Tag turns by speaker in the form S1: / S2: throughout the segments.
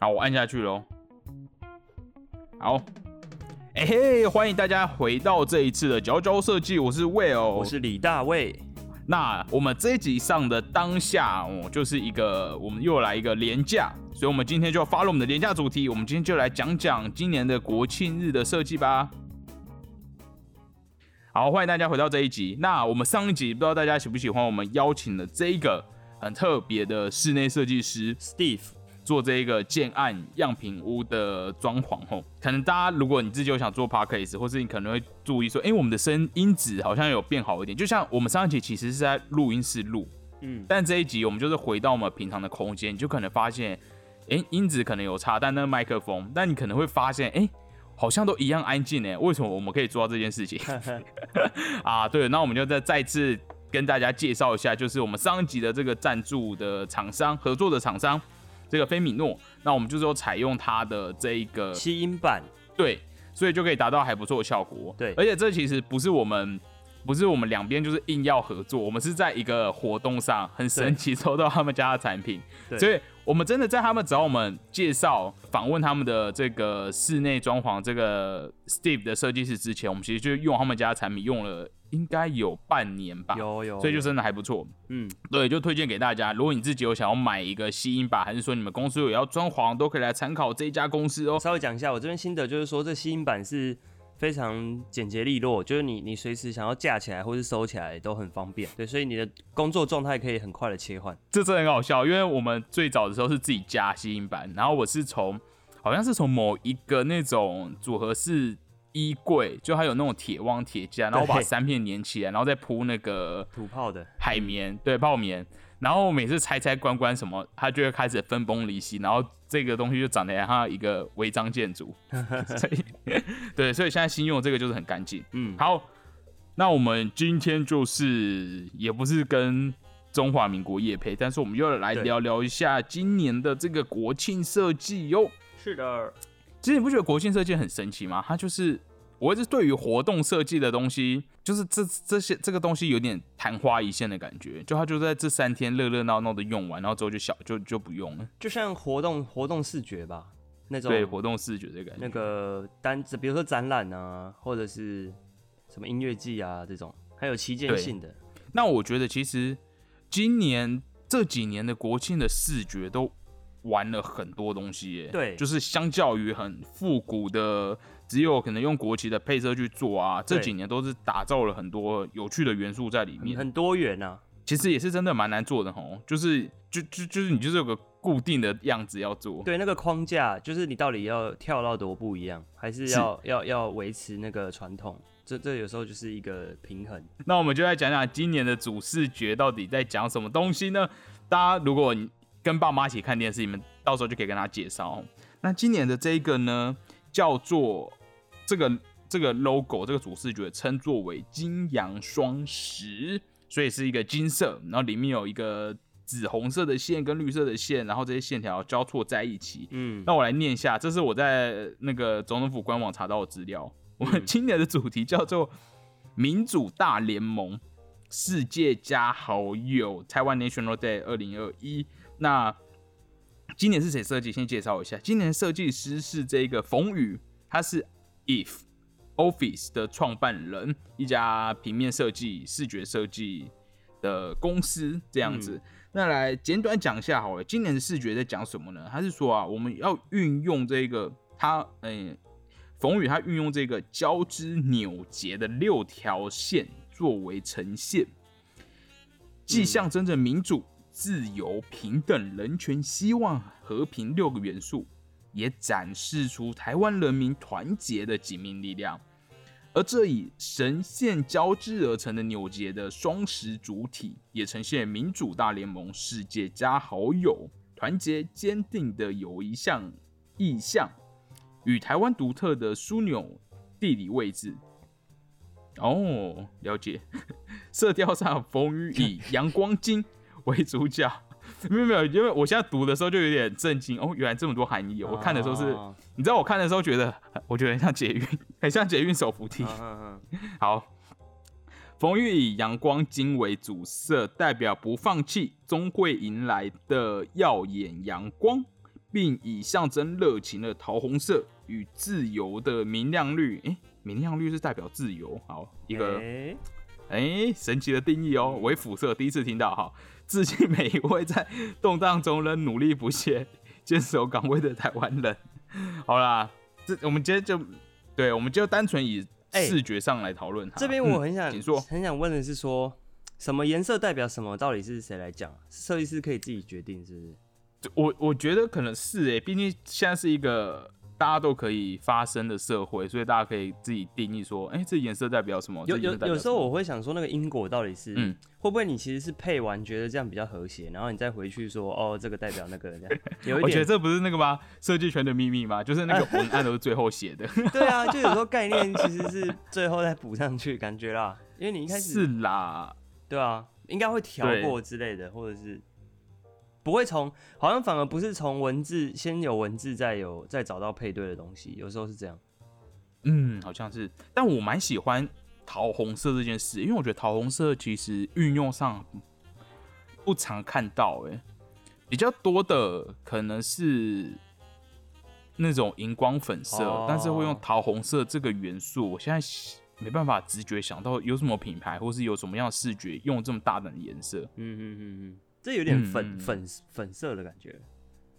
S1: 好，我按下去喽。好，哎嘿，欢迎大家回到这一次的佼佼设计，我是 Will，
S2: 我是李大卫。
S1: 那我们这一集上的当下哦，就是一个我们又来一个廉价，所以我们今天就要发了我们的廉价主题，我们今天就来讲讲今年的国庆日的设计吧。好，欢迎大家回到这一集。那我们上一集不知道大家喜不喜欢，我们邀请了这一个很特别的室内设计师
S2: Steve。
S1: 做这一个建案样品屋的装潢后，可能大家如果你自己有想做 podcast，或是你可能会注意说，哎，我们的声音质好像有变好一点。就像我们上一集其实是在录音室录，嗯，但这一集我们就是回到我们平常的空间，你就可能发现，哎，音质可能有差，但那个麦克风，但你可能会发现，哎，好像都一样安静呢。为什么我们可以做到这件事情？啊，对，那我们就再再次跟大家介绍一下，就是我们上一集的这个赞助的厂商合作的厂商。这个菲米诺，那我们就是说采用它的这一个
S2: 吸音板，
S1: 对，所以就可以达到还不错的效果。
S2: 对，
S1: 而且这其实不是我们，不是我们两边就是硬要合作，我们是在一个活动上很神奇抽 到他们家的产品，所以我们真的在他们找我们介绍访问他们的这个室内装潢这个 Steve 的设计师之前，我们其实就用他们家的产品用了。应该有半年吧，
S2: 有有，
S1: 所以就真的还不错。嗯，对，就推荐给大家。如果你自己有想要买一个吸音板，还是说你们公司有要装潢，都可以来参考这一家公司哦。
S2: 稍微讲一下我这边心得，就是说这吸音板是非常简洁利落，就是你你随时想要架起来或是收起来都很方便。对，所以你的工作状态可以很快的切换。
S1: 这真的很好笑，因为我们最早的时候是自己加吸音板，然后我是从好像是从某一个那种组合式。衣柜就还有那种铁网铁架，然后把三片粘起来，然后再铺那个
S2: 土炮的
S1: 海绵，对泡棉，然后每次拆拆关关什么，它就会开始分崩离析，然后这个东西就长得像一个违章建筑，所以 对，所以现在新用这个就是很干净。嗯，好，那我们今天就是也不是跟中华民国夜配，但是我们又来聊聊一下今年的这个国庆设计哟。
S2: 是的。
S1: 其实你不觉得国庆设计很神奇吗？它就是，我一直对于活动设计的东西，就是这这些这个东西有点昙花一现的感觉，就它就在这三天热热闹闹的用完，然后之后就小就就不用了，
S2: 就像活动活动视觉吧，那种
S1: 对活动视觉的感觉，
S2: 那个单子，比如说展览啊，或者是什么音乐季啊这种，还有旗舰性的。
S1: 那我觉得其实今年这几年的国庆的视觉都。玩了很多东西耶，
S2: 对，
S1: 就是相较于很复古的，只有可能用国旗的配色去做啊，这几年都是打造了很多有趣的元素在里面，
S2: 很多元啊。
S1: 其实也是真的蛮难做的吼，就是就就就是你就是有个固定的样子要做，
S2: 对，那个框架就是你到底要跳到多不一样，还是要要要维持那个传统，这这有时候就是一个平衡。
S1: 那我们就来讲讲今年的主视觉到底在讲什么东西呢？大家如果跟爸妈一起看电视，你们到时候就可以跟他介绍。那今年的这一个呢，叫做这个这个 logo，这个主视觉称作为金阳双十，所以是一个金色，然后里面有一个紫红色的线跟绿色的线，然后这些线条交错在一起。嗯，那我来念一下，这是我在那个总统府官网查到的资料。我们今年的主题叫做民主大联盟世界加好友台湾 National Day 二零二一。那今年是谁设计？先介绍一下，今年设计师是这个冯宇，他是 If Office 的创办人，一家平面设计、视觉设计的公司这样子。那来简短讲一下好了，今年的视觉在讲什么呢？他是说啊，我们要运用这个他，嗯，冯宇他运用这个交织扭结的六条线作为呈现，既象征着民主。自由、平等、人权、希望、和平六个元素，也展示出台湾人民团结的紧密力量。而这以神线交织而成的扭结的双十主体，也呈现民主大联盟世界加好友团结坚定的友谊象意象，与台湾独特的枢纽地理位置。哦，了解。色调上，风雨以阳光金。为主角，没有没有，因为我现在读的时候就有点震惊哦，原来这么多含义。我看的时候是，你知道我看的时候觉得，我觉得很像捷运，很像捷运手扶梯。好，冯玉以阳光金为主色，代表不放弃，终会迎来的耀眼阳光，并以象征热情的桃红色与自由的明亮绿，诶，明亮绿是代表自由，好一个
S2: 诶？
S1: 诶神奇的定义哦，为辅色第一次听到哈，致敬每一位在动荡中仍努力不懈、坚守岗位的台湾人。好啦，这我们今天就对，我们就单纯以视觉上来讨论它。
S2: 这边我
S1: 嗯
S2: 很想、很想问的是说，什么颜色代表什么？到底是谁来讲？设计师可以自己决定，是不是？
S1: 我我觉得可能是诶，毕竟现在是一个大家都可以发声的社会，所以大家可以自己定义说，哎、这颜色代表什么？
S2: 有有有时候我会想说，那个因果到底是，
S1: 嗯
S2: 会不会你其实是配完觉得这样比较和谐，然后你再回去说，哦，这个代表那个这样，有一点
S1: 我觉得这不是那个吗？设计圈的秘密吗？就是那个文案都是最后写的。
S2: 对啊，就有时候概念其实是最后再补上去，感觉啦，因为你一开始
S1: 是啦，
S2: 对啊，应该会调过之类的，或者是不会从，好像反而不是从文字先有文字，再有再找到配对的东西，有时候是这样。
S1: 嗯，好像是。但我蛮喜欢桃红色这件事，因为我觉得桃红色其实运用上不常看到、欸，比较多的可能是那种荧光粉色，
S2: 哦
S1: 但是会用桃红色这个元素，我现在没办法直觉想到有什么品牌，或是有什么样的视觉用这么大胆的颜色。
S2: 嗯嗯嗯嗯，这有点粉、
S1: 嗯
S2: 粉粉色的感觉。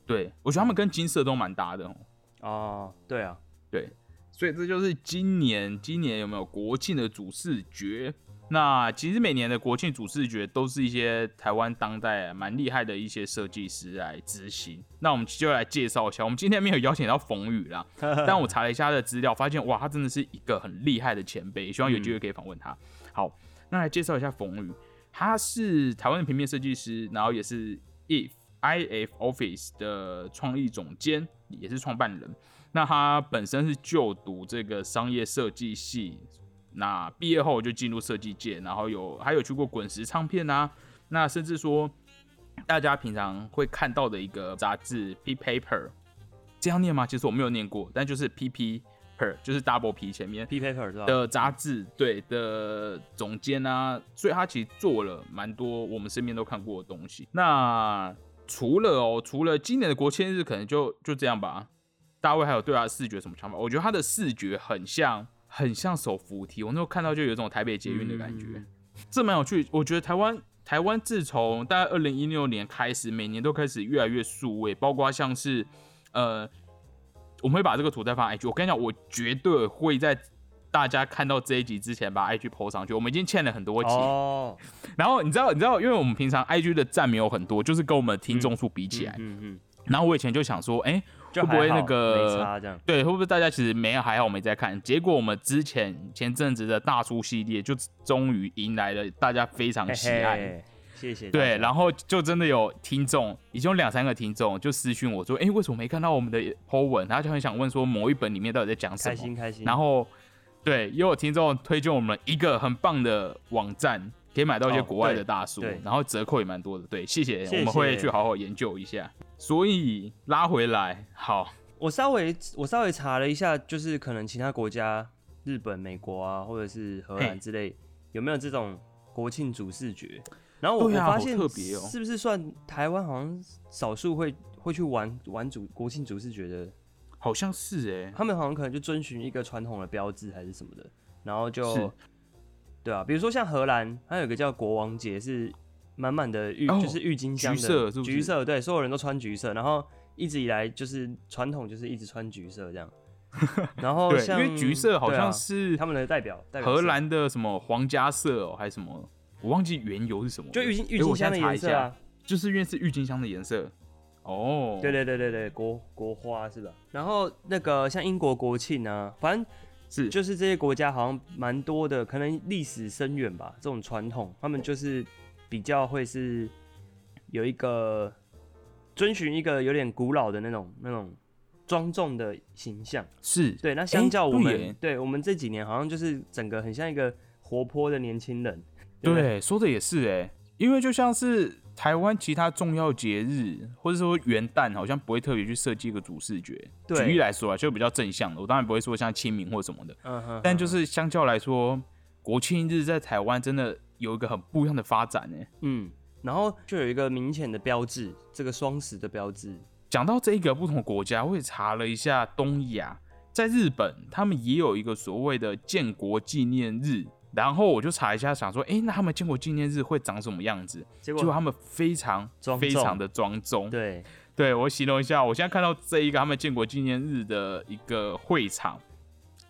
S1: 对我觉得他们跟金色都蛮搭的哦。
S2: 哦，对啊，
S1: 对，所以这就是今年今年有没有国庆的主视觉？那其实每年的国庆主视觉都是一些台湾当代蛮厉害的一些设计师来执行。那我们就来介绍一下，我们今天没有邀请到冯宇啦，但我查了一下他的资料，发现哇，他真的是一个很厉害的前辈，希望有机会可以访问他。好，那来介绍一下冯宇，他是台湾的平面设计师，然后也是 if IF Office 的创意总监，也是创办人。那他本身是就读这个商业设计系，那毕业后就进入设计界，然后有还有去过滚石唱片啊，那甚至说大家平常会看到的一个杂志 P Paper，这样念吗？其实我没有念过，但就是 P P Per，就是 Double P 前面
S2: P paper 是吧？
S1: 的杂志对的总监啊，所以他其实做了蛮多我们身边都看过的东西。那除了哦，除了今年的国庆日，可能就就这样吧。大卫还有对他的视觉什么想法？我觉得他的视觉很像，很像手扶梯。我那时候看到就有一种台北捷运的感觉，
S2: 嗯
S1: 这蛮有趣。我觉得台湾台湾自从大概二零一六年开始，每年都开始越来越数位，包括像是呃，我们会把这个图再放 IG。我跟你讲，我绝对会在大家看到这一集之前把 IG PO 上去。我们已经欠了很多集，
S2: 哦，
S1: 然后你知道，你知道，因为我们平常 IG 的赞没有很多，就是跟我们听众数比起来。
S2: 嗯嗯，
S1: 然后我以前就想说，哎、
S2: 就
S1: 会不会那个？对，会不会大家其实没有还好没在看？结果我们之前前阵子的大叔系列，就终于迎来了大家非常
S2: 嘿
S1: 喜爱。
S2: 嘿，谢谢。
S1: 对，然后就真的有听众，已经有两三个听众就私讯我说，哎、为什么没看到我们的 po 文？他就很想问说某一本里面到底在讲什么。
S2: 开心开心。
S1: 然后对，也有听众推荐我们一个很棒的网站，可以买到一些
S2: 哦
S1: 国外的大书，
S2: 对
S1: 然后折扣也蛮多的。对，谢谢，
S2: 谢
S1: 我们会去好好研究一下。所以拉回来，好，
S2: 我稍微我稍微查了一下，就是可能其他国家，日本、美国啊，或者是荷兰之类，有没有这种国庆主视觉？然后我、我发现
S1: 特别哦
S2: 是不是算台湾好像少数会会去玩玩主国庆主视觉的？
S1: 好像是哎、
S2: 他们好像可能就遵循一个传统的标志还是什么的，然后就对啊，比如说像荷兰，它有个叫国王节，是满满的郁，
S1: 哦
S2: 就是郁金香的
S1: 橘色是不是
S2: 橘色，对，所有人都穿橘色，然后一直以来就是传统就是一直穿橘色这样。然后
S1: 像，因
S2: 像
S1: 为橘色好像是
S2: 他们的代表，代表
S1: 荷兰的什么皇家色哦，还是什么，我忘记缘由是什么了。
S2: 就郁金郁金香的颜色啊，
S1: 就是因为是郁金香的颜色。哦，
S2: 对对对对对，国国花是吧？然后那个像英国国庆啊，反正
S1: 是
S2: 就是这些国家好像蛮多的，可能历史深远吧。这种传统，他们就是比较会是有一个遵循一个有点古老的那种那种庄重的形象。
S1: 是，
S2: 对，那相较我们，
S1: 对
S2: 对我们这几年好像就是整个很像一个活泼的年轻人。对不对
S1: 对，说的也是哎，因为就像是台湾其他重要节日，或者说元旦，好像不会特别去设计一个主视觉。举
S2: 对
S1: 例来说啊，就比较正向的，我当然不会说像清明或什么的，
S2: 嗯哼，
S1: 但就是相较来说，国庆日在台湾真的有一个很不一样的发展哎。
S2: 嗯，然后就有一个明显的标志，这个双十的标志。
S1: 讲到这个不同国家，我也查了一下东亚，在日本他们也有一个所谓的建国纪念日，然后我就查一下，想说，哎、那他们建国纪念日会长什么样子？
S2: 结果
S1: 他们非常非常的庄重。
S2: 对，
S1: 对我形容一下，我现在看到这一个他们建国纪念日的一个会场，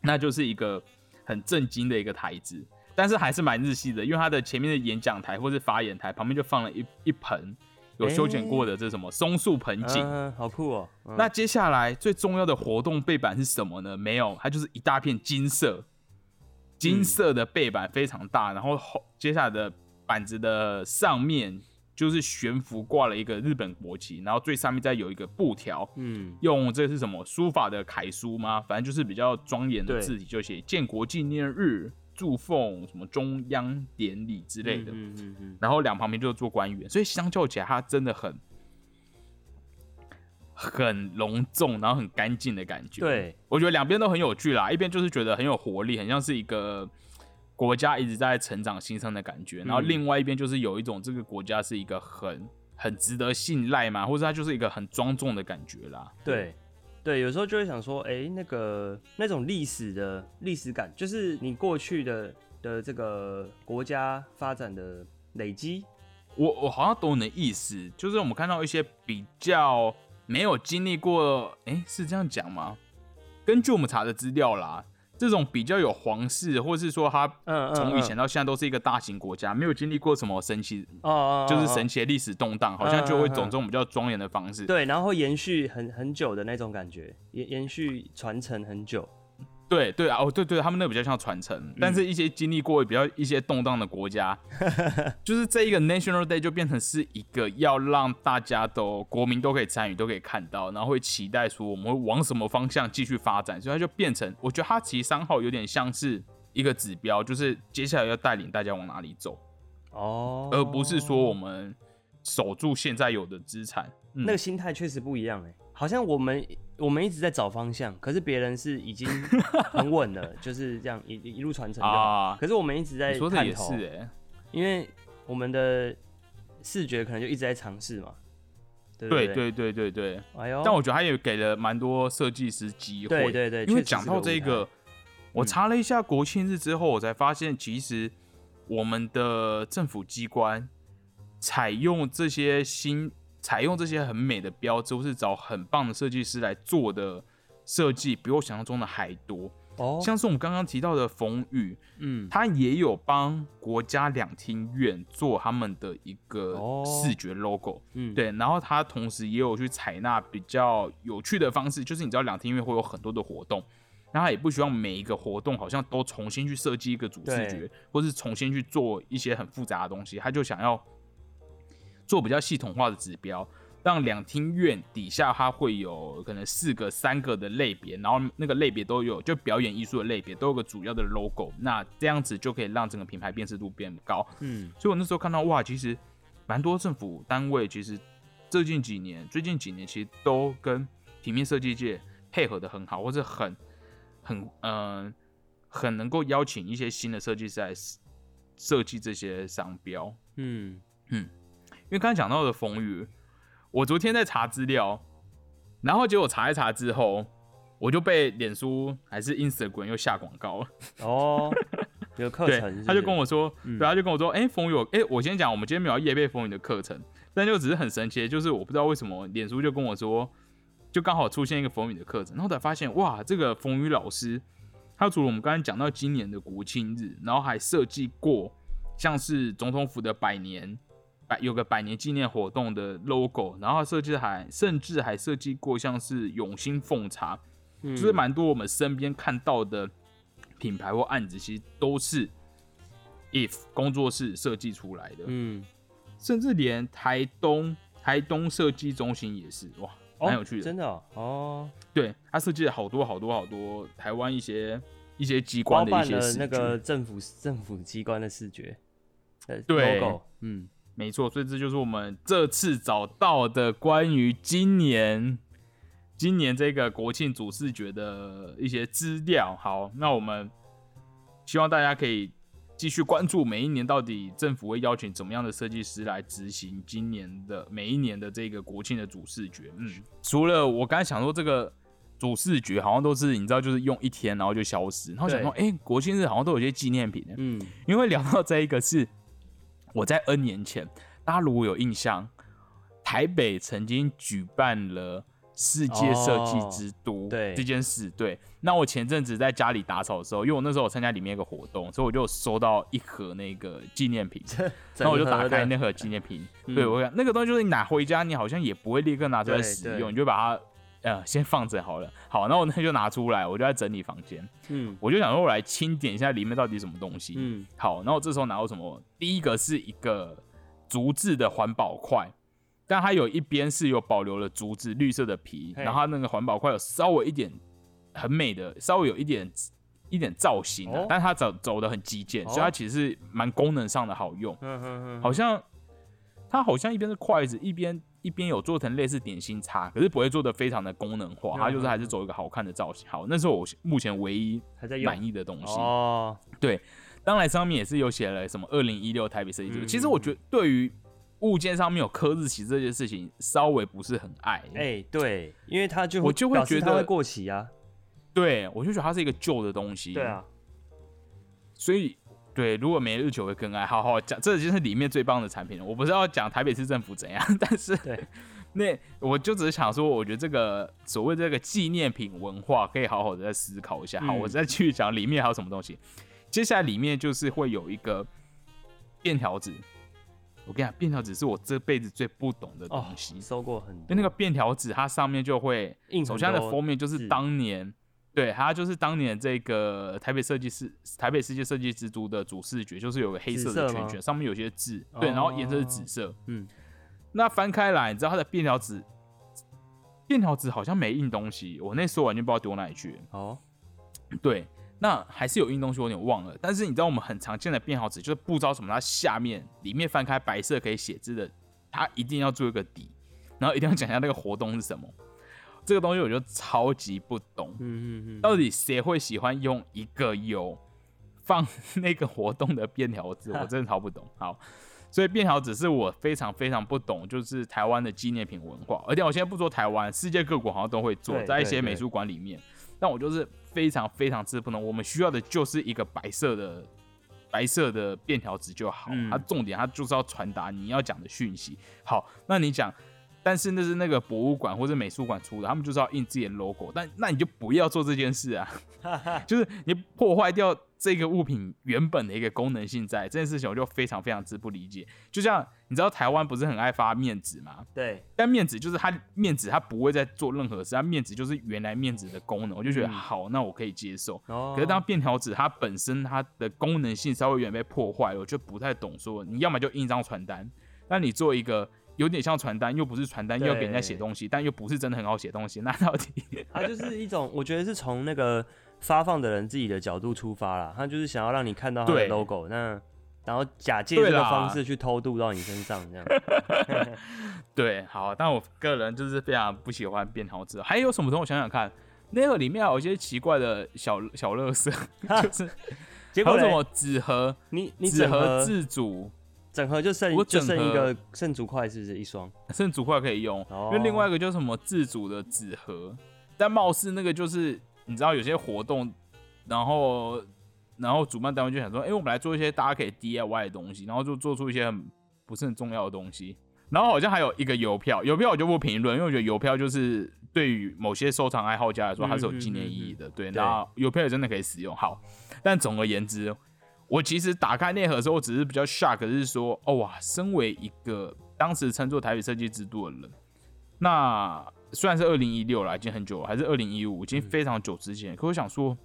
S1: 那就是一个很震惊的一个台子，但是还是蛮日系的，因为它的前面的演讲台或是发言台旁边就放了一一盆有修剪过的这什么松树盆景。
S2: 嗯，好酷哦。嗯
S1: 那接下来最重要的活动背板是什么呢？没有，它就是一大片金色，金色的背板非常大，然后后接下来的板子的上面就是悬浮挂了一个日本国旗，然后最上面再有一个布条，
S2: 嗯，
S1: 用这是什么书法的楷书吗？反正就是比较庄严的字体，就写建国纪念日祝奉什么中央典礼之类的。
S2: 嗯嗯嗯
S1: 然后两旁边就是做官员，所以相较起来，它真的很很隆重，然后很干净的感觉。，
S2: 对，
S1: 我觉得两边都很有趣啦，一边就是觉得很有活力，很像是一个国家一直在成长新生的感觉，然后
S2: 嗯
S1: 另外一边就是有一种这个国家是一个很很值得信赖嘛，或者它就是一个很庄重的感觉啦。
S2: 对，对，有时候就会想说，哎、那个那种历史的历史感，就是你过去的的这个国家发展的累积，
S1: 我我好像懂你的意思，就是我们看到一些比较没有经历过，哎、是这样讲吗？根据我们查的资料啦，这种比较有皇室，或是说他
S2: 嗯嗯，
S1: 从以前
S2: 嗯
S1: 到现在都是一个大型国家，没有经历过什么神奇，
S2: 哦哦，
S1: 就是
S2: 哦
S1: 神奇的历史动荡，好像就会
S2: 嗯嗯嗯
S1: 走这种比较庄严的方式。
S2: 对，然后延续很很久的那种感觉，延延续传承很久。
S1: 对对啊，哦对对，他们那个比较像传承，但是一些经历过比较一些动荡的国家，就是这一个 National Day 就变成是一个要让大家都国民都可以参与，都可以看到，然后会期待说我们会往什么方向继续发展，所以它就变成，我觉得它其实三号有点像是一个指标，就是接下来要带领大家往哪里走，
S2: 哦，
S1: 而不是说我们守住现在有的资产。嗯
S2: 那个心态确实不一样哎，好像我们我们一直在找方向，可是别人是已经 很稳了，就是这样一一路传承就好。
S1: 啊，
S2: 可是我们一直在
S1: 你说的也
S2: 头，
S1: 是哎、
S2: 因为我们的视觉可能就一直在尝试嘛。对不对，
S1: 对对对对对。
S2: 哎呦，
S1: 但我觉得他也给了蛮多设计师机会。
S2: 对对对，确实
S1: 因为讲
S2: 是
S1: 到这个，我
S2: 嗯
S1: 查了一下国庆日之后，我才发现其实我们的政府机关采用这些新、采用这些很美的标志，或是找很棒的设计师来做的设计，比我想象中的还多。
S2: 哦，
S1: 像是我们刚刚提到的冯宇，
S2: 嗯，
S1: 他也有帮国家两厅院做他们的一个
S2: 哦。
S1: 视觉 logo。
S2: 嗯，
S1: 对，然后他同时也有去采纳比较有趣的方式，就是你知道两厅院会有很多的活动，那他也不希望每一个活动好像都重新去设计一个主视觉，或是重新去做一些很复杂的东西，他就想要做比较系统化的指标，让两厅院底下它会有可能四个、三个的类别，然后那个类别都有，就表演艺术的类别都有个主要的 logo，那这样子就可以让整个品牌辨识度变高。
S2: 嗯，
S1: 所以我那时候看到哇，其实蛮多政府单位其实最近几年，最近几年其实都跟平面设计界配合的很好，或者很很嗯、呃、很能够邀请一些新的设计师来设计这些商标。
S2: 嗯，
S1: 因为刚才讲到的风雨，我昨天在查资料，然后结果查一查之后，我就被脸书还是 Instagram 又下广告了。
S2: 哦，有课程
S1: 他就跟我说，
S2: 嗯
S1: 对，他就跟我说，哎、风雨有，哎、我先讲，我们今天没有要夜背风雨的课程，但就只是很神奇的，就是我不知道为什么脸书就跟我说，就刚好出现一个风雨的课程，然后才发现，哇，这个风雨老师，他除了我们刚才讲到今年的国庆日，然后还设计过像是总统府的百年。百有个百年纪念活动的 logo，然后他设计还甚至还设计过像是永兴奉茶，
S2: 嗯。
S1: 就是蛮多我们身边看到的品牌或案子，其实都是 if 工作室设计出来的，
S2: 嗯，
S1: 甚至连台东台东设计中心也是，哇，
S2: 哦
S1: 蛮有趣的。
S2: 真的哦哦，
S1: 对他设计了好多好多好多台湾一些一些机
S2: 包
S1: 关的一些那
S2: 个政府政府机关的视觉，呃
S1: 对
S2: ，logo，嗯，
S1: 没错，所以这就是我们这次找到的关于今年今年这个国庆主视觉的一些资料。好，那我们希望大家可以继续关注每一年到底政府会邀请怎么样的设计师来执行今年的每一年的这个国庆的主视觉。嗯，除了我刚才想说这个主视觉好像都是你知道就是用一天然后就消失，然后想说哎、国庆日好像都有些纪念品。
S2: 嗯，
S1: 因为聊到这一个是我在 N 年前，大家如果有印象，台北曾经举办了世界设计之都、
S2: 对
S1: 这件事。对，那我前阵子在家里打扫的时候，因为我那时候我参加里面一个活动，所以我就收到一盒那个纪念品，然后我就打开那盒纪念品，
S2: 嗯
S1: 对我想那个东西就是你拿回家，你好像也不会立刻拿出来使用，你就把它。呃，先放着好了。好，那我那 就拿出来，我就在整理房间。
S2: 嗯
S1: 我就想说，我来清点一下里面到底什么东西。
S2: 嗯，
S1: 好，那我这时候拿到什么？第一个是一个竹制的环保筷，但它有一边是有保留了竹子绿色的皮，然后它那个环保筷有稍微一点很美的，稍微有一点一点造型、啊，
S2: 哦
S1: 但它走走的很极简，
S2: 哦
S1: 所以它其实是蛮功能上的好用。
S2: 嗯嗯嗯，
S1: 好像它好像一边是筷子，一边一边有做成类似点心叉，可是不会做的非常的功能化，它就是还是走一个好看的造型。好，那是我目前唯一
S2: 还在用
S1: 满意的东西。
S2: 哦，对
S1: 当然上面也是有写了什么二零一六台北设计周。
S2: 嗯
S1: 其实我觉得对于物件上面有刻日期这件事情，稍微不是很爱。
S2: 哎，对，因为它就
S1: 我就会觉得
S2: 它会过期啊，
S1: 对我就觉得它是一个旧的东西。
S2: 对，啊，
S1: 所以对，如果没日久会更爱。好好讲，这就是里面最棒的产品了。我不是要讲台北市政府怎样，但是
S2: 对，
S1: 那我就只是想说，我觉得这个所谓这个纪念品文化，可以好好的再思考一下。好，
S2: 嗯
S1: 我再继续讲里面还有什么东西。接下来里面就是会有一个便条纸。我跟你讲，便条纸是我这辈子最不懂的东
S2: 哦，
S1: 西。
S2: 收过很多，
S1: 因为那个便条纸，它上面就会首先它的封面就是
S2: 字
S1: 当年，对，它就是当年这个台北设计师台北世界设计之都的主视觉，就是有个黑色的圈圈，上面有些字，对，然后颜色是紫色。
S2: 嗯，
S1: 那翻开来，你知道它的便条纸，便条纸好像没印东西，我那时候完全不知道丢哪里去。
S2: 哦，
S1: 对，那还是有印东西，我有点忘了。但是你知道我们很常见的便条纸，就是不知道什么，它下面里面翻开白色可以写字的，它一定要做一个底，然后一定要讲一下那个活动是什么。这个东西我就超级不懂，
S2: 嗯嗯嗯，
S1: 到底谁会喜欢用一个有放那个活动的便条纸？我真的超不懂。好，所以便条纸是我非常非常不懂，就是台湾的纪念品文化。而且我现在不说台湾，世界各国好像都会做，在一些美术馆里面。但我就是非常非常之不懂。我们需要的就是一个白色的白色的便条纸就好，
S2: 嗯
S1: 它重点它就是要传达你要讲的讯息。好，那你讲。但是那是那个博物馆或者美术馆出的，他们就是要印自己的 logo，但那你就不要做这件事啊，就是你破坏掉这个物品原本的一个功能性在这件事情，我就非常非常之不理解。就像你知道台湾不是很爱发面纸吗？
S2: 对，
S1: 但面纸就是它面纸它不会再做任何事，它面纸就是原来面纸的功能，我就觉得
S2: 嗯
S1: 好，那我可以接受。
S2: 哦，
S1: 可是当便条纸它本身它的功能性稍微有点被破坏了，我就不太懂说你要么就印一张传单，那你做一个有点像传单，又不是传单，又要给人家写
S2: 对
S1: 东西，但又不是真的很好写东西，那到底
S2: 它就是一种，我觉得是从那个发放的人自己的角度出发啦，他就是想要让你看到他的 logo，那然后假借这个方式去偷渡到你身上，这样。
S1: 对，好，但我个人就是非常不喜欢便条纸。还有什么东西？我想想看，那个里面还有一些奇怪的小小乐色，就是
S2: 结果
S1: 什么纸盒、
S2: 你你
S1: 纸盒自主，
S2: 整合就剩
S1: 我
S2: 就
S1: 整合
S2: 剩一个剩竹筷，是不是一双？
S1: 甚至竹筷可以用。
S2: 哦
S1: 因为另外一个就是什么自主的纸盒，但貌似那个就是你知道有些活动，然后然后主办单位就想说，哎、我们来做一些大家可以 DIY 的东西，然后就做出一些很不是很重要的东西。然后好像还有一个邮票，邮票我就不评论，因为我觉得邮票就是对于某些收藏爱好家来说，它是有纪念意义的。对，
S2: 对
S1: 那邮票也真的可以使用。好，但总而言之，我其实打开那盒的时候，我只是比较 shock，是说，哦哇，身为一个当时称作台北设计之都的人，那虽然是二零一六了，已经很久了，还是二零一五，已经非常久之前。可我想说，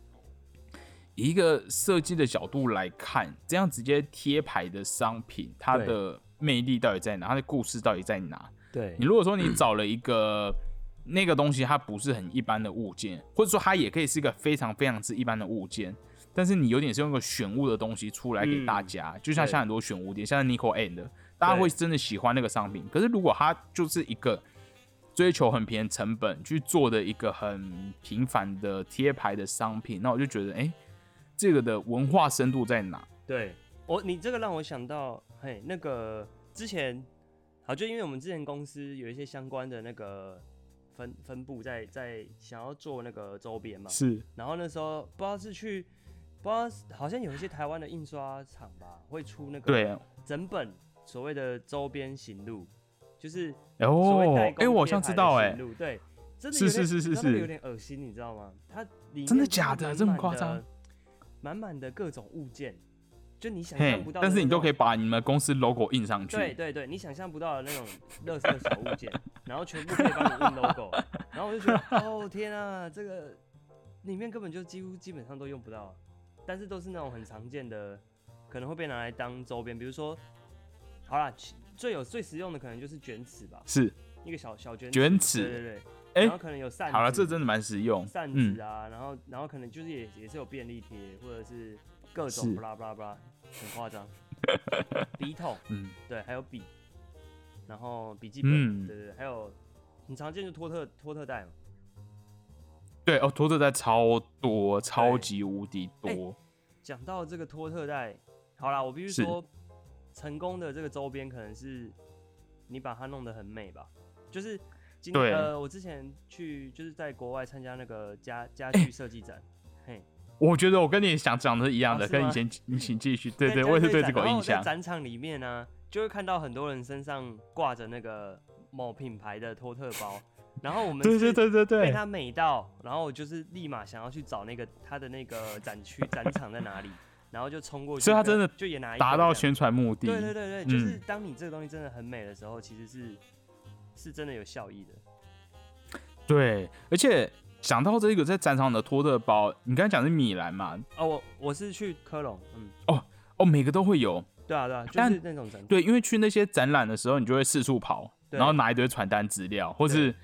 S1: 以一个设计的角度来看，这样直接贴牌的商品，它的魅力到底在哪？它的故事到底在哪？
S2: 对
S1: 你，如果说你找了一个那个东西，它不是很一般的物件，或者说它也可以是一个非常非常之一般的物件，但是你有点是用一个选物的东西出来给大家，就像像很多选物店，像 Nico and 的，大家会真的喜欢那个商品。可是如果它就是一个追求很便宜成本去做的一个很平凡的贴牌的商品，那我就觉得，哎、这个的文化深度在哪？
S2: 对我，你这个让我想到，嘿，那个之前，好，就因为我们之前公司有一些相关的那个分分布在在想要做那个周边嘛，
S1: 是，
S2: 然后那时候不知道是去，不知道好像有一些台湾的印刷厂吧，会出那个
S1: 对，
S2: 整本所谓的周边行路，就是
S1: 哦，
S2: 工
S1: 哎，我好像知道，哎。
S2: 行，路对，真的
S1: 是是是是
S2: 是。有
S1: 是
S2: 点恶心，你知道吗？它里面
S1: 真的假的？
S2: 满
S1: 这么夸张？
S2: 满满的各种物件，就你想象不到，
S1: 但是你都可以
S2: 以。
S1: 把你们公司 logo 印上去，
S2: 对对对，你想象不到的那种垃圾小物件，然后全部可以帮你印 logo，然后我就觉得，哦天啊，这个里面根本就几乎基本上都用不到，但是都是那种很常见的，可能会被拿来当周边，比如说，好啦，最有最实用的可能就是卷尺吧，
S1: 是，
S2: 一个小小卷
S1: 卷
S2: 尺，对对对，
S1: 哎
S2: 然后可能有扇子，
S1: 好了，这真的蛮实用，
S2: 扇
S1: 嗯
S2: 子，啊，然后然后可能就是也也是有便利贴，或者是各种
S1: 是。
S2: 布拉布拉布拉，很夸张，笔筒。
S1: 嗯，
S2: 对，还有笔，然后笔记本，
S1: 嗯。
S2: 对对对，还有很常见就托特托特袋嘛。
S1: 对哦，托特袋超多，超级无敌
S2: 哎
S1: 多，
S2: 讲到这个托特袋，好啦，我必须
S1: 是
S2: 说，成功的这个周边可能是你把它弄得很美吧，就是今
S1: 对
S2: 呃，我之前去就是在国外参加那个家家具设计展，嘿，
S1: 我觉得我跟你想讲的是一样的，跟以前你请继续，对对，我也是对这个印象，
S2: 展场里面呢、就会看到很多人身上挂着那个某品牌的托特包，然后我们
S1: 对对
S2: 是
S1: 对对对，
S2: 被他美到，然后我就是立马想要去找那个他的那个展区展场在哪里，然后就冲过去，
S1: 所以他真的
S2: 就也拿一
S1: 达到宣传目的，
S2: 对对对对，就是
S1: 嗯
S2: 当你这个东西真的很美的时候，其实是是真的有效益的。
S1: 对，而且想到这个在展场的托特包，你刚才讲是米兰嘛，
S2: 哦，我我是去科隆，嗯，
S1: 哦，每个都会有，
S2: 对啊对啊，就是那种展，
S1: 对，因为去那些展览的时候，你就会四处跑，然后拿一堆传单资料，或是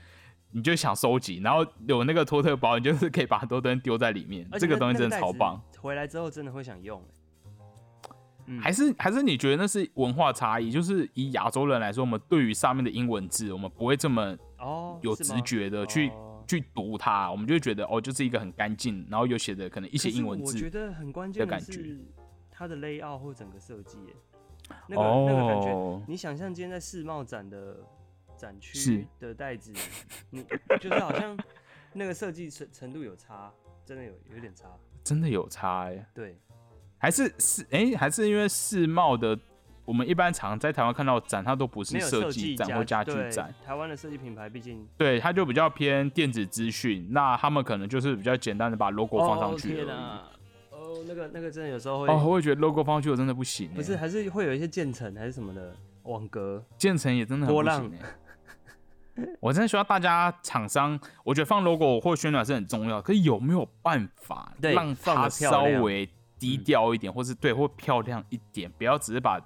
S1: 你就想收集，然后有那个托特包，你就是可以把很多东西丢在里面，这个东西真的超棒。
S2: 回来之后真的会想用欸，嗯
S1: 还是还是你觉得那是文化差异？就是以亚洲人来说，我们对于上面的英文字，我们不会这么
S2: 哦
S1: 有直觉的去、
S2: 哦
S1: 去读它，我们就会觉得哦，就是一个很干净，然后有写的可能一些英文字
S2: 我觉。得很关键的
S1: 感觉
S2: 是它的 layout 或整个设计耶，那个、那个感觉，
S1: 哦，
S2: 你想象今天在世贸展的展区的袋子，你就是好像那个设计程程度有差，真的有有点差。
S1: 真的有差哎、
S2: 对，
S1: 还是是哎、还是因为世贸的，我们一般常在台湾看到展，它都不是设
S2: 计
S1: 计展或家具展，
S2: 台湾的设计品牌毕竟
S1: 对，它就比较偏电子资讯，那他们可能就是比较简单的把 logo 放上去而已。
S2: 哦那个那个真的有时候会，
S1: 哦，我会觉得 logo 放上去我真的不行、欸，
S2: 不是还是会有一些渐层还是什么的网格，
S1: 建成也真的很不
S2: 波浪。
S1: 我真的需要大家厂商，我觉得放 logo 或宣传是很重要，可是有没有办法
S2: 对
S1: 让
S2: 放
S1: 它稍微低调一点，或是对或漂亮一点，不要只是把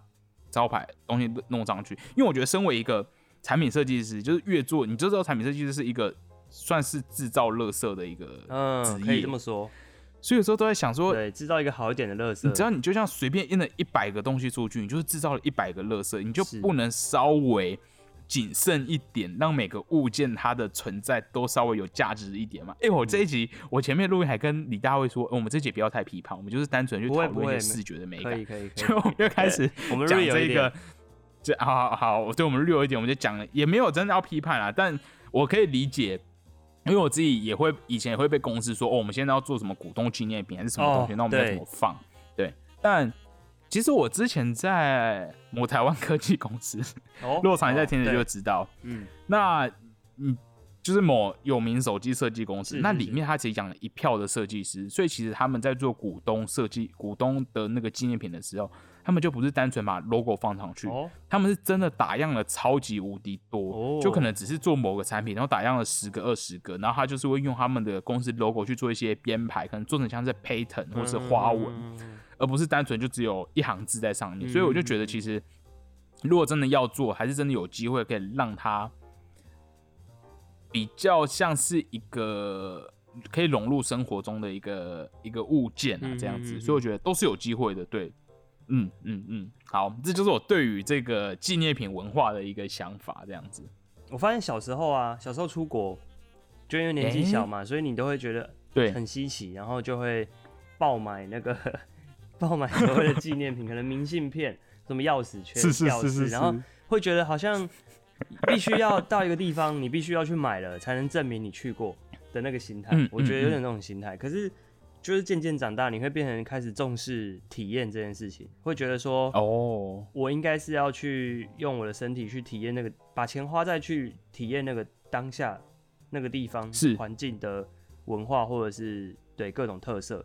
S1: 招牌东西弄上去？因为我觉得身为一个产品设计师，就是越做，你就知道产品设计师是一个算是制造垃圾的一个职
S2: 嗯，可以这么说，
S1: 所以有时候都在想说，
S2: 对，制造一个好一点的乐色
S1: 你，只要你就像随便印了一百个东西出去，你就是制造了一百个垃圾，你就不能稍微谨慎一点，让每个物件它的存在都稍微有价值一点嘛？哎、我这一集我前面录音还跟李大卫说，呃我们这集不要太批判，我们就是单纯去讨论一些视觉的美感
S2: 可以。可以可以，
S1: 就我们就开始
S2: 我们
S1: 讲
S2: real
S1: 这个
S2: 一点，
S1: 这好好好，我对我们略有一点，我们就讲了，也没有真的要批判啦，但我可以理解。因为我自己也会以前也会被公司说，哦，我们现在要做什么股东纪念品还是什么东西，
S2: 哦
S1: 那我们要怎么放？对，但其实我之前在某台湾科技公司，
S2: 哦
S1: 如果常在听的就知道，
S2: 嗯，
S1: 那嗯，就是某有名手机设计公司，
S2: 是是是。
S1: 那里面他其实养了一票的设计师，所以其实他们在做股东设计、股东的那个纪念品的时候，他们就不是单纯把 logo 放上去，
S2: 哦，
S1: 他们是真的打样了超级无敌多，
S2: 哦。
S1: 就可能只是做某个产品，然后打样了十个、二十个，然后他就是会用他们的公司 logo 去做一些编排，可能做成像是 pattern 或是花纹，
S2: 嗯
S1: 而不是单纯就只有一行字在上面。所以我就觉得，其实如果真的要做，还是真的有机会可以让它比较像是一个可以融入生活中的一个一个物件啊，这样子。所以我觉得都是有机会的。对，嗯嗯嗯，好，这就是我对于这个纪念品文化的一个想法，这样子。
S2: 我发现小时候啊，小时候出国，就因为年纪小嘛，所以你都会觉得
S1: 对，
S2: 很稀奇，然后就会爆买那个 爆买所谓的纪念品，可能明信片、什么钥匙圈、钥匙，
S1: 是是是，
S2: 然后会觉得好像必须要到一个地方，你必须要去买了，才能证明你去过的那个心态。
S1: 嗯
S2: 我觉得有
S1: 嗯
S2: 点那种心态。可是就是渐渐长大，你会变成开始重视体验这件事情，会觉得说，
S1: 哦，
S2: 我应该是要去用我的身体去体验那个，把钱花在去体验那个当下那个地方
S1: 是
S2: 环境的文化，或者是对各种特色，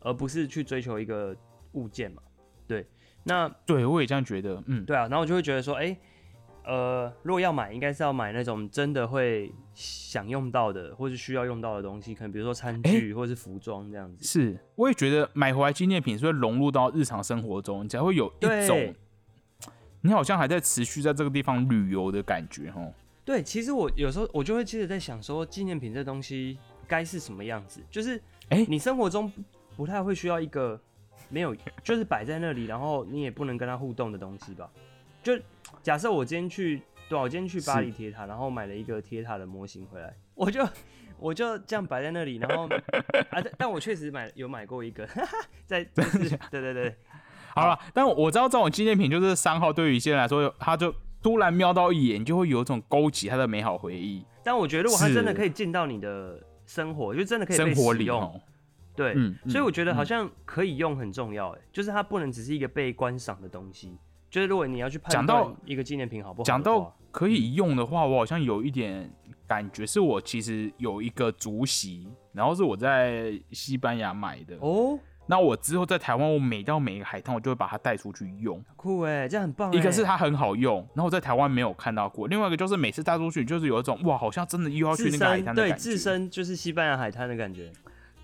S2: 而不是去追求一个物件嘛。对，那
S1: 对我也这样觉得，嗯，
S2: 对啊，然后我就会觉得说，哎、呃，如果要买，应该是要买那种真的会想用到的，或是需要用到的东西，可能比如说餐具或是服装这样子。
S1: 是，我也觉得买回来纪念品是会融入到日常生活中，你才会有一种你好像还在持续在这个地方旅游的感觉，哦。
S2: 对，其实我有时候我就会接着在想说，纪念品这东西该是什么样子？就是，
S1: 哎
S2: 你生活中不不太会需要一个没有，就是摆在那里，然后你也不能跟他互动的东西吧？就假设我今天去，对啊，我今天去巴黎铁塔，然后买了一个铁塔的模型回来，我就我就这样摆在那里，然后 啊，但但我确实买有买过一个，在就是对对对，
S1: 好了，但我知道这种纪念品就是三号，对于一些人来说，他就突然瞄到一眼，就会有一种勾起他的美好回忆，
S2: 但我觉得如果他真的可以进到你的生活，就真的可以
S1: 生
S2: 被使用。
S1: 活里哦。
S2: 对，所以我觉得好
S1: 嗯
S2: 像可以用很重要，哎，就是它不能只是一个被观赏的东西。就是如果你要去判
S1: 讲到
S2: 断一个纪念品好不好
S1: 讲到可以用的话，我好像有一点感觉，是我其实有一个竹席，然后是我在西班牙买的。
S2: 哦，
S1: 那我之后在台湾，我每到每一个海滩，我就会把它带出去用。
S2: 酷哎，这样很棒哎。
S1: 一个是它很好用，然后我在台湾没有看到过；另外一个就是每次带出去，就是有一种哇，好像真的又要去那个海滩的感觉。
S2: 对自身就是西班牙海滩的感觉。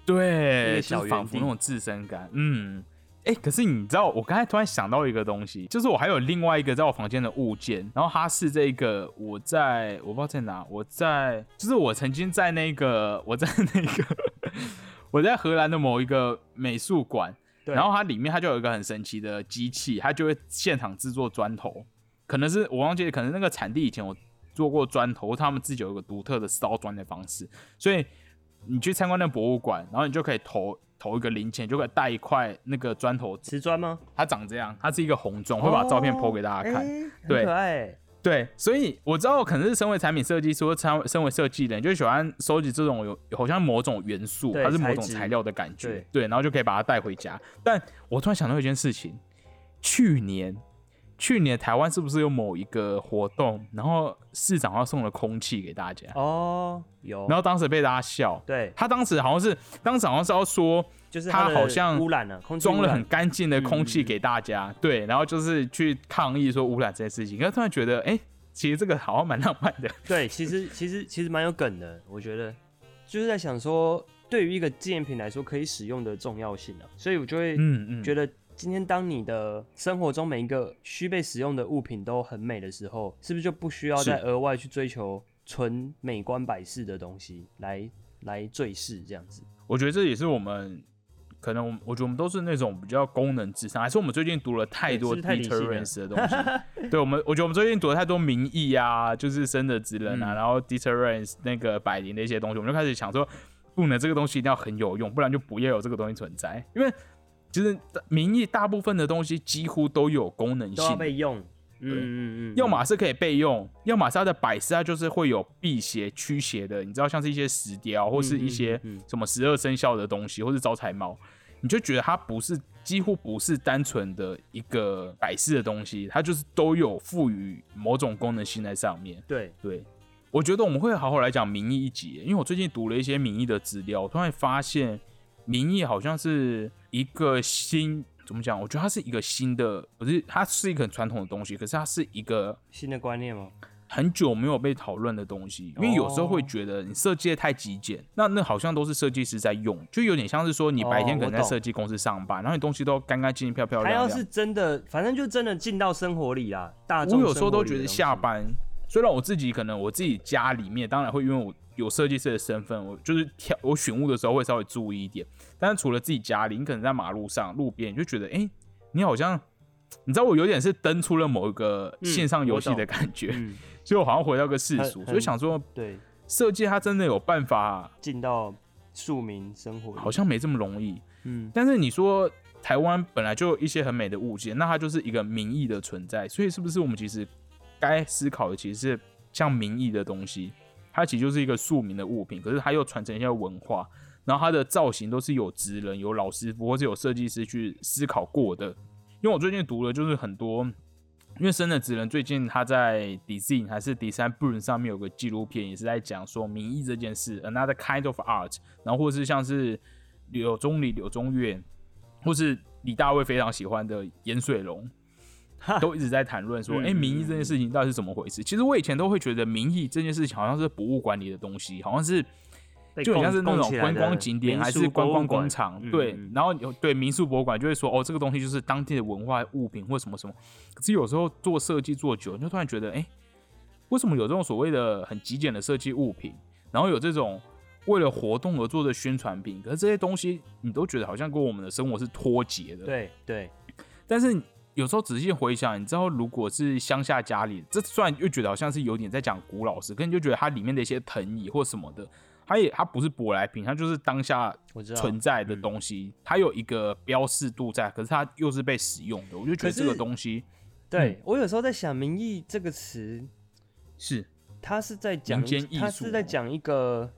S2: 一
S1: 对，
S2: 个
S1: 就是
S2: 小
S1: 仿佛那种自身感。嗯，哎、可是你知道，我刚才突然想到一个东西，就是我还有另外一个在我房间的物件，然后它是这个我在我不知道在哪，我在就是我曾经在那个我在那个 我在荷兰的某一个美术馆，然后它里面它就有一个很神奇的机器，它就会现场制作砖头，可能是我忘记了，可能那个产地以前我做过砖头，他们自己有一个独特的烧砖的方式，所以你去参观那个博物馆，然后你就可以投投一个零钱，就可以带一块那个砖头，
S2: 瓷砖吗？
S1: 它长这样，它是一个红砖，会把照片
S2: 哦
S1: PO 给大家看。
S2: 哎
S1: 对
S2: 很可爱。
S1: 对，所以我知道可能是身为产品设计师或参身为设计人，就喜欢收集这种有有好像某种元素，
S2: 对
S1: 它是某种材料的感觉
S2: 对，
S1: 对，然后就可以把它带回家。但我突然想到一件事情，去年去年台湾是不是有某一个活动，然后市长要送了空气给大家，
S2: 哦，有。
S1: 然后当时被大家笑。
S2: 对，
S1: 他当时好像是，当时好像是要说
S2: 就是他
S1: 好像
S2: 污染了，空气
S1: 装了很干净的空气
S2: 嗯
S1: 给大家，对，然后就是去抗议说污染这件事情。可是突然觉得，哎、其实这个好像蛮浪漫的。
S2: 对，其实其实其实蛮有梗的，我觉得就是在想说，对于一个纪念品来说，可以使用的重要性啊，所以我就会
S1: 嗯嗯，
S2: 觉得，今天当你的生活中每一个需被使用的物品都很美的时候，是不是就不需要再额外去追求纯美观摆饰的东西来来坠饰这样子？
S1: 我觉得这也是我们可能我，我觉得我们都是那种比较功能至上，还是我们最近读了太多 deterrence 的东西。对，我们我觉得我们最近读了太多民意啊，就是生的职人啊，
S2: 嗯
S1: 然后 deterrence 那个百灵的一些东西，我们就开始想说，不能这个东西一定要很有用，不然就不要有这个东西存在，因为其实民意大部分的东西几乎都有功能性。
S2: 被用。嗯嗯嗯，
S1: 要么是可以备用，要么是它的摆设，它就是会有辟邪驱邪的，你知道，像是一些石雕或是一些什么十二生肖的东西，或是招财猫，你就觉得它不是几乎不是单纯的一个摆饰的东西，它就是都有赋予某种功能性在上面。
S2: 对，
S1: 对，我觉得我们会好好来讲民意一集，因为我最近读了一些民意的资料，我突然发现民意好像是一个新怎么讲？我觉得它是一个新的，不是它是一个很传统的东西，可是它是一个
S2: 新的观念吗？
S1: 很久没有被讨论的东西，因为有时候会觉得你设计的太极简，那那好像都是设计师在用，就有点像是说你白天可能在设计公司上班，然后你东西都干干净净、漂漂亮亮。
S2: 还要是真的，反正就真的进到生活里啦。大众
S1: 我有时候都觉得下班，虽然我自己可能我自己家里面，当然会因为我有设计师的身份，我就是挑我选物的时候会稍微注意一点。但是除了自己家里，你可能在马路上、路边，你就觉得，哎、你好像，你知道我有点是登出了某一个
S2: 嗯
S1: 线上游戏的感觉，
S2: 嗯，
S1: 所以我好像回到个世俗，所以想说，
S2: 对，
S1: 设计它真的有办法，
S2: 进到庶民生活，
S1: 好像没这么容易。
S2: 嗯，
S1: 但是你说台湾本来就有一些很美的物件，那它就是一个民意的存在，所以是不是我们其实该思考的其实是像民意的东西，它其实就是一个庶民的物品，可是它又传承一些文化，然后它的造型都是有职人、有老师傅或者有设计师去思考过的。因为我最近读了就是很多，因为生的职人最近他在 Design 还是 Design Burn 上面有个纪录片，也是在讲说民意这件事，another kind of art，然后或是像是柳宗理、柳宗悦。或是李大卫非常喜欢的盐水龙，都一直在谈论说，哎，民意这件事情到底是怎么回事？其实我以前都会觉得民意这件事情好像是博物馆里的东西，好像是就像是那种观光景点还是观光工厂，对。然后有对民宿博物馆就会说，哦，这个东西就是当地的文化物品或什么什么。可是有时候做设计做久，就突然觉得，哎，为什么有这种所谓的很极简的设计物品，然后有这种。为了活动而做的宣传品，可是这些东西你都觉得好像跟我们的生活是脱节的。
S2: 对对，
S1: 但是有时候仔细回想，你知道，如果是乡下家里，这虽然又觉得好像是有点在讲古老式，可你就觉得它里面的一些藤椅或什么的，它也它不是舶来品，它就是当下存在的东西，它有一个标示度在，可是它又是被使用的，我就觉得这个东西，
S2: 对我有时候在想“民意”这个词，
S1: 是
S2: 它是在讲，它是在讲一个。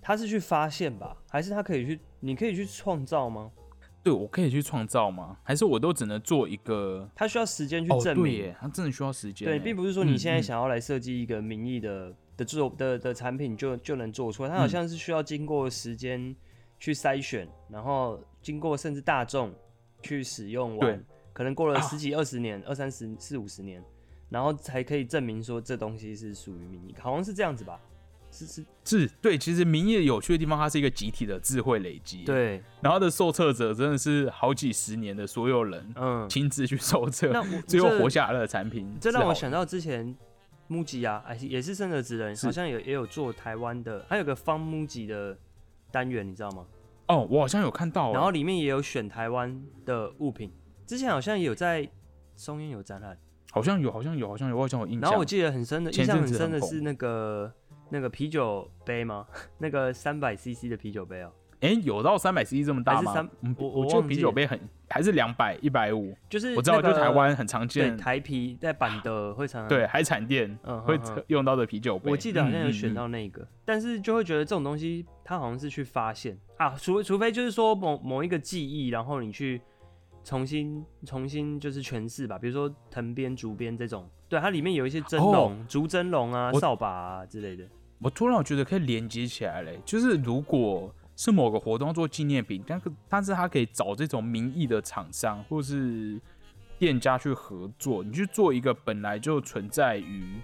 S2: 它是去发现吧，还是它可以去？你可以去创造吗？
S1: 对，我可以去创造吗？还是我都只能做一个？
S2: 他需要时间去证明，
S1: 他真的需要时间。
S2: 对，并不是说你现在想要来设计一个名义的的做的的产品就就能做出来，它好像是需要经过时间去筛选，然后经过甚至大众去使用完，可能过了十几二十年、二三十四五十年，然后才可以证明说这东西是属于名义，好像是这样子吧。是是
S1: 是，对，其实民意有趣的地方，它是一个集体的智慧累积。
S2: 对，
S1: 然后的受测者真的是好几十年的所有人，嗯，亲自去受测，
S2: 那
S1: 最后活下来的产品。
S2: 这让我想到之前木吉啊，还是也是生的职人，好像有也有做台湾的，还有个方木吉的单元，你知道吗？
S1: 哦，我好像有看到，
S2: 然后里面也有选台湾的物品，之前好像也有在松烟有展览，
S1: 好像有，好像有，好像有，好像有印象。
S2: 然后我记得很深的印象很深的是那个。那个啤酒杯吗？那个三百 CC 的啤酒杯哦。
S1: 哎，有到三百 CC 这么大吗？我我觉得啤酒杯很还是两百一百五，
S2: 就是
S1: 我知道，就台湾很常见，
S2: 台啤在板的会常
S1: 对海产店会用到的啤酒杯。
S2: 我记得好像有选到那个，但是就会觉得这种东西它好像是去发现啊，除除非就是说某某一个记忆，然后你去重新重新就是诠释吧，比如说藤编竹编这种，对它里面有一些蒸笼、竹蒸笼啊、扫把啊之类的。
S1: 我突然我觉得可以连接起来嘞，就是如果是某个活动做纪念品，但但是他可以找这种名义的厂商或是店家去合作，你去做一个本来就存在于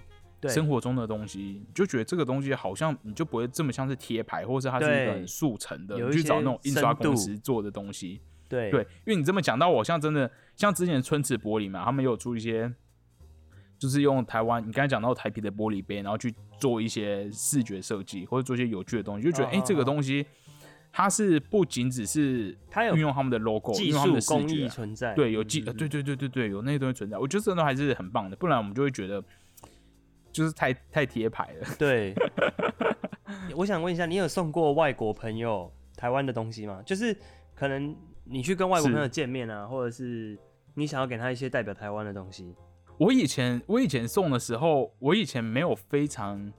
S1: 生活中的东西，你就觉得这个东西好像你就不会这么像是贴牌，或是它是一个很速成的，你去找那种印刷公司做的东西。
S2: 对
S1: 对，因为你这么讲到我，像真的像之前春池玻璃嘛，他们有出一些。就是用台湾，你刚才讲到台啤的玻璃杯，然后去做一些视觉设计，或者做一些有趣的东西，就觉得哎，这个东西它是不仅只是
S2: 它有
S1: 运用他们的 logo，
S2: 技术工艺存在，
S1: 对，有技，对对对对对，有那些东西存在，我觉得这都还是很棒的，不然我们就会觉得就是太太贴牌了。
S2: 对，我想问一下，你有送过外国朋友台湾的东西吗？就是可能你去跟外国朋友见面啊，或者是你想要给他一些代表台湾的东西。
S1: 我以前我以前送的时候，我以前没有非常，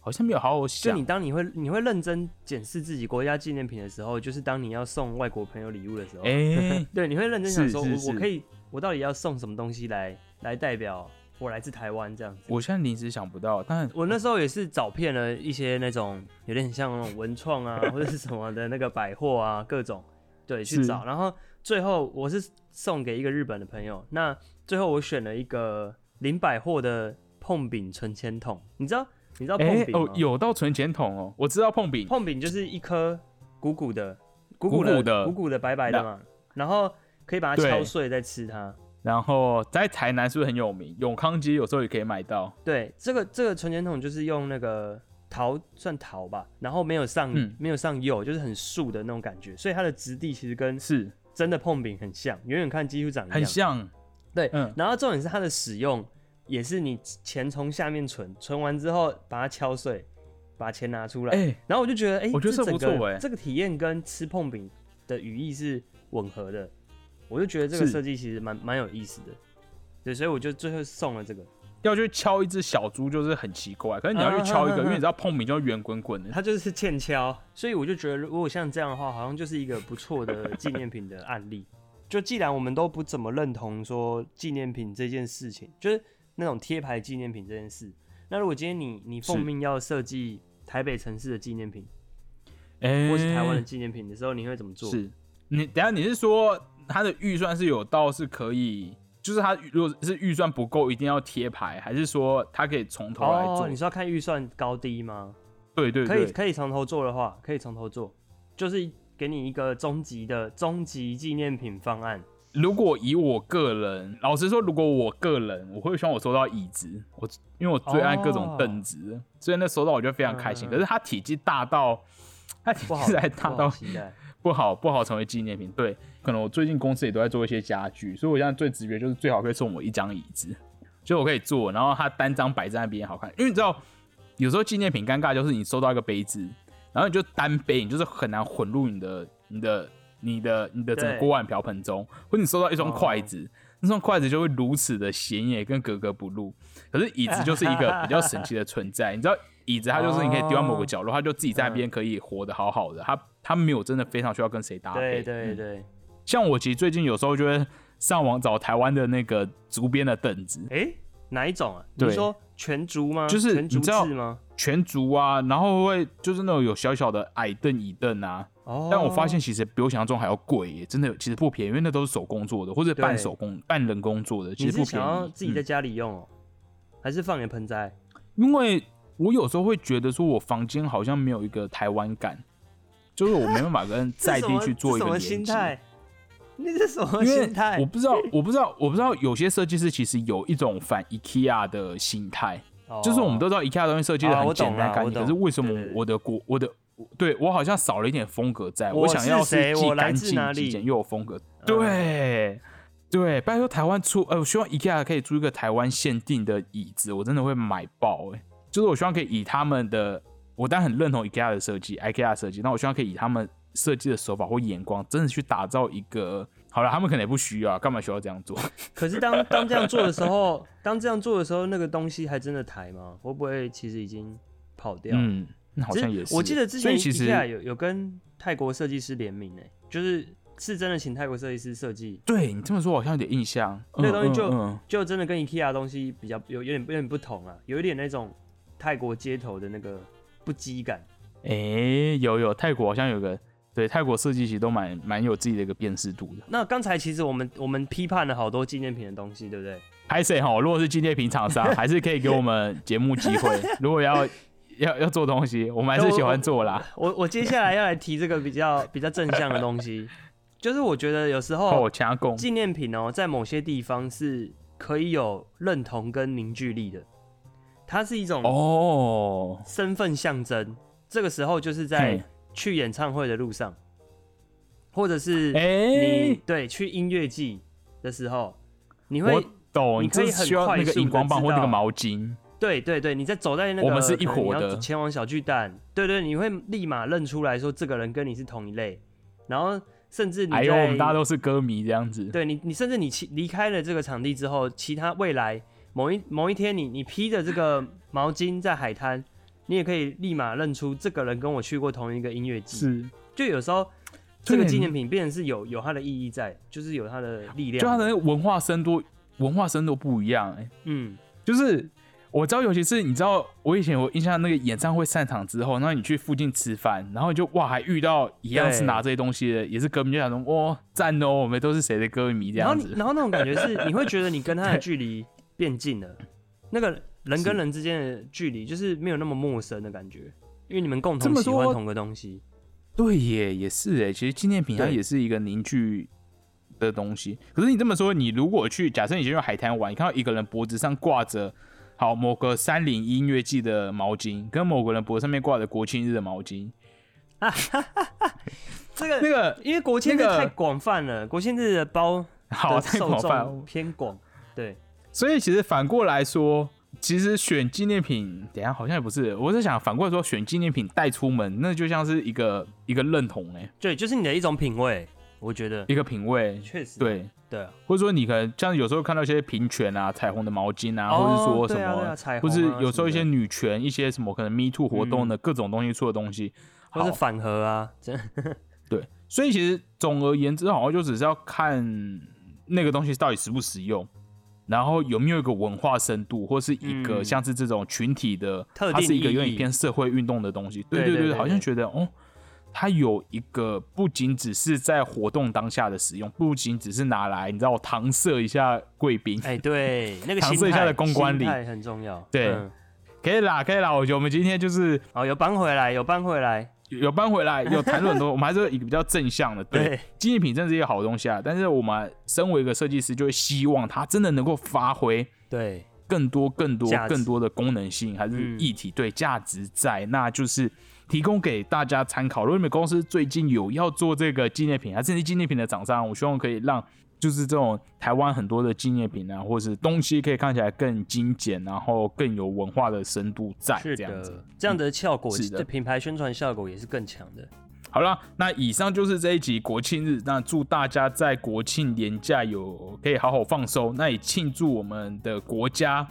S1: 好像没有好好想。
S2: 就你当你会你会认真检视自己国家纪念品的时候，就是当你要送外国朋友礼物的时候，哎，对，你会认真想说，我我可以，我到底要送什么东西来来代表我来自台湾这样子。
S1: 我现在临时想不到，但
S2: 我那时候也是找遍了一些那种有点像那种文创啊 或者是什么的那个百货啊各种，对，去找，然后最后我是送给一个日本的朋友，那。最后我选了一个零百货的碰饼存钱筒，你知道你知道碰饼
S1: 哦，有到存钱筒哦，我知道碰饼，
S2: 碰饼就是一颗鼓鼓的、鼓鼓的、鼓鼓的白白的嘛，然后可以把它敲碎再吃它。
S1: 然后在台南是不是很有名？永康街有时候也可以买到。
S2: 对，这个这个存钱筒就是用那个陶算陶吧，然后没有上没有上釉，就是很素的那种感觉，所以它的质地其实跟
S1: 是
S2: 真的碰饼很像，远远看几乎长一样。
S1: 很像。
S2: 对，嗯然后重点是它的使用，也是你钱从下面存，存完之后把它敲碎，把钱拿出来。哎，然后我就觉得，哎，
S1: 我觉得这不错
S2: 哎，这个体验跟吃碰饼的语义是吻合的。我就觉得这个设计其实蛮蛮有意思的。对，所以我就最后送了这个。
S1: 要去敲一只小猪就是很奇怪，可是你要去敲一个，因为你知道碰饼就圆滚滚的，
S2: 它就是欠敲，所以我就觉得如果像这样的话，好像就是一个不错的纪念品的案例。就既然我们都不怎么认同说纪念品这件事情，就是那种贴牌纪念品这件事，那如果今天你你奉命要设计台北城市的纪念品，
S1: 哎、
S2: 或是台湾的纪念品的时候，你会怎么做？
S1: 是你等下你是说他的预算是有到是可以，就是他如果是预算不够一定要贴牌，还是说他可以从头来做？
S2: 哦，你是要看预算高低吗？
S1: 对对
S2: 可以，可以从头做的话，可以从头做，就是给你一个终极的终极纪念品方案。
S1: 如果以我个人，老实说，如果我个人，我会希望我收到椅子，我因为我最爱各种凳子，所以那收到我就非常开心。可是它体积大到，它体积实在大到。不好不好成为纪念品。对，可能我最近公司也都在做一些家具，所以我现在最直觉就是最好可以送我一张椅子，就我可以坐，然后它单张摆在那边好看。因为你知道，有时候纪念品尴尬就是你收到一个杯子，然后你就单杯，你就是很难混入你的你的你的你的整锅碗瓢盆中，或者你收到一双筷子。那双筷子就会如此的显眼跟格格不入，可是椅子就是一个 比较神奇的存在。你知道，椅子它就是你可以丢到某个角落，它就自己在那边可以活得好好的，它它没有真的非常需要跟谁搭配。
S2: 对对
S1: 像我其实最近有时候就会上网找台湾的那个竹编的凳子，
S2: 哎、哪一种啊？你说全竹吗？
S1: 就是
S2: 全竹
S1: 你知道
S2: 制吗？
S1: 全竹啊，然后会就是那种有小小的矮凳、椅凳啊。
S2: 哦，
S1: 但我发现其实比我想象中还要贵耶，真的其实不便宜，因为那都是手工做的，或者半手工、半人工做的，其
S2: 你
S1: 实不便
S2: 是想要
S1: 宜。
S2: 自己在
S1: 嗯
S2: 家里用哦、还是放点盆栽？
S1: 因为我有时候会觉得说，我房间好像没有一个台湾感，就是我没办法跟 在地去做一个连接。
S2: 心态？你是什么心态
S1: 我？不知道，我不知道，我不知道，有些设计师其实有一种反 IKEA 的心态，就是我们都知道 IKEA 的东西设计的很简单干净，可是为什么我的国我的对我好像少了一点风格在？
S2: 我
S1: 想要
S2: 是
S1: 既干净极简又有风格，
S2: 嗯
S1: 对。对，拜托台湾出，呃，我希望 IKEA 可以出一个台湾限定的椅子，我真的会买爆哎、就是我希望可以以他们的，我当然很认同 IKEA 的设计，IKEA 的设计，那我希望可以以他们设计的手法或眼光，真的去打造一个，好了，他们可能也不需要，干嘛需要这样做？
S2: 可是当当这样做的时候，当这样做的时候，那个东西还真的抬吗？会不会其实已经跑掉？
S1: 嗯，那好像也是。
S2: 我记得之前
S1: 所以其实
S2: IKEA 有有跟泰国设计师联名诶，就是是真的请泰国设计师设计，
S1: 对你这么说，我好像有点印象。
S2: 那个东西就
S1: 嗯嗯
S2: 就真的跟 IKEA 的东西比较有有点有点不同啊，有一点那种泰国街头的那个不羁感。
S1: 哎、有有泰国好像有个对泰国设计其实都蛮蛮有自己的一个辨识度的。
S2: 那刚才其实我们我们批判了好多纪念品的东西，对不对？
S1: 拍谁哈？如果是纪念品厂商，还是可以给我们节目机会。如果要 要要做东西，我们还是喜欢做啦。
S2: 我我接下来要来提这个比较比较正向的东西，就是我觉得有时候纪念品哦，在某些地方是可以有认同跟凝聚力的，它是一种
S1: 哦，
S2: 身份象征。这个时候就是在
S1: 嘿
S2: 去演唱会的路上，或者是
S1: 哎、
S2: 你对去音乐季的时候，你
S1: 我
S2: 会
S1: 懂，你
S2: 你可以很
S1: 这需要那
S2: 快速地
S1: 个荧光棒或那个毛巾。
S2: 对对对，你在走在那个
S1: 我们是一伙的
S2: 前往小巨蛋，对对，你会立马认出来说这个人跟你是同一类，然后甚至你在
S1: 哎呦，我们大家都是歌迷这样子。
S2: 对你，你甚至你其离开了这个场地之后，其他未来某一某一天你，你披着这个毛巾在海滩，你也可以立马认出这个人跟我去过同一个音乐季。
S1: 是，
S2: 就有时候这个纪念品变成是有有它的意义在，就是有它的力量。
S1: 就它的那个文化深度，文化深度不一样哎、
S2: 嗯，
S1: 就是我知道，尤其是你知道，我以前我印象那个演唱会散场之后，然后你去附近吃饭，然后你就哇，还遇到一样是拿这些东西的，也是歌迷，就想说哇赞哦，我们都是谁的歌迷这样子。
S2: 你然后那种感觉是，你会觉得你跟他的 距离变近了，那个人跟人之间的距离就是没有那么陌生的感觉，因为你们共同喜欢同个东西。
S1: 对耶，也是哎，其实纪念品它也是一个凝聚的东西。可是你这么说，你如果去假设你去海滩玩，你看到一个人脖子上挂着好某个三菱音乐季的毛巾，跟某个人脖子上面挂着国庆日的毛巾，哈哈哈
S2: 这个
S1: 那个
S2: 因为国庆日太广泛了，国庆日的包
S1: 好太广泛
S2: 偏广，对，
S1: 所以其实反过来说，其实选纪念品，等下好像也不是，我是想反过来说，选纪念品带出门，那就像是一个一个认同哎、
S2: 对，就是你的一种品味。我觉得。
S1: 一个品味，
S2: 确实
S1: 对，
S2: 对啊，
S1: 或者说你可能像有时候看到一些平权啊、彩虹的毛巾啊，或者说什么，
S2: 对啊啊
S1: 或
S2: 虹啊
S1: 是有时候一些女权、一些什么可能 Me Too 活动的各种东西出的东西，好
S2: 或是反核啊，真
S1: 对，所以其实总而言之，好像就只是要看那个东西到底实不实用，然后有没有一个文化深度，或是一个
S2: 嗯
S1: 像是这种群体的，
S2: 特
S1: 它是一个有点偏社会运动的东西。对对
S2: 对
S1: 好像觉得哦，它有一个不仅只是在活动当下的使用，不仅只是拿来你知道搪塞一下贵宾，
S2: 哎，对，那个搪
S1: 塞一下的公关力
S2: 心态很重要。
S1: 对
S2: 嗯
S1: 可以啦，可以啦。我觉得我们今天就是
S2: 哦，有搬回来，有搬回来，
S1: 有搬回来，有谈论很多，我们还是一个比较正向的。对，
S2: 对，
S1: 纪念品真的是一个好东西啊，但是我们身为一个设计师，就会希望它真的能够发挥
S2: 对，
S1: 更多、更多更多的功能性，还是
S2: 嗯
S1: 议题对价值在，那就是提供给大家参考。如果你们公司最近有要做这个纪念品，还是纪念品的厂商，我希望可以让就是这种台湾很多的纪念品啊，或是东西可以看起来更精简，然后更有文化的深度在，
S2: 是
S1: 这样子。，
S2: 这样的效果，
S1: 是的
S2: 这品牌宣传效果也是更强的。
S1: 好了，那以上就是这一集国庆日。那祝大家在国庆年假有可以好好放松。那也庆祝我们的国家，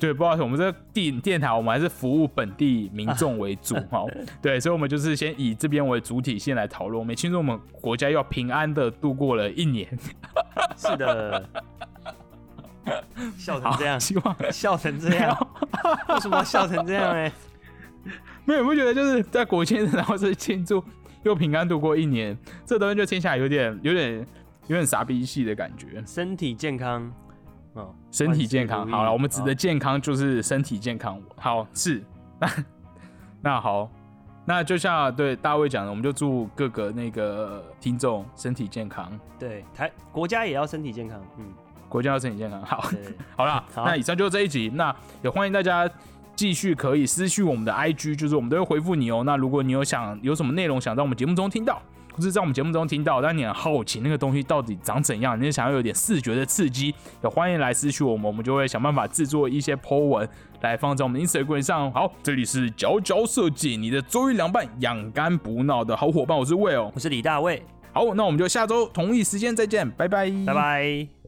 S1: 对，不好意思，我们这个电电台我们还是服务本地民众为主 哈、对，所以我们就是先以这边为主体先来讨论。我们也庆祝我们国家要平安的度过了一年。
S2: 是的，笑成这样，
S1: 希望
S2: 笑成这样，为什么要笑成这样呢？
S1: 没有，你不觉得就是在国庆日，然后是庆祝又平安度过一年，这东西就听起来有点、有点、有点傻逼戏的感觉。
S2: 身体健康哦，
S1: 身体健康。好了，我们指的健康就是身体健康。好，是那那好，那就像对大卫讲的，我们就祝各个那个听众身体健康，
S2: 对台国家也要身体健康，嗯，
S1: 国家要身体健康。好，好啦，
S2: 好
S1: 那以上就是这一集，那也欢迎大家。继续可以私讯我们的 IG，就是我们都会回复你哦。那如果你有想有什么内容想在我们节目中听到，或是在我们节目中听到，但你很好奇那个东西到底长怎样，你也想要有点视觉的刺激，也欢迎来私讯我们，我们就会想办法制作一些 po 文来放在我们的 Instagram 上。好，这里是佼佼设计，你的周一凉拌养肝补脑的好伙伴，我是 Will。
S2: 我是李大卫，
S1: 好，那我们就下周同一时间再见，拜拜，
S2: 拜拜。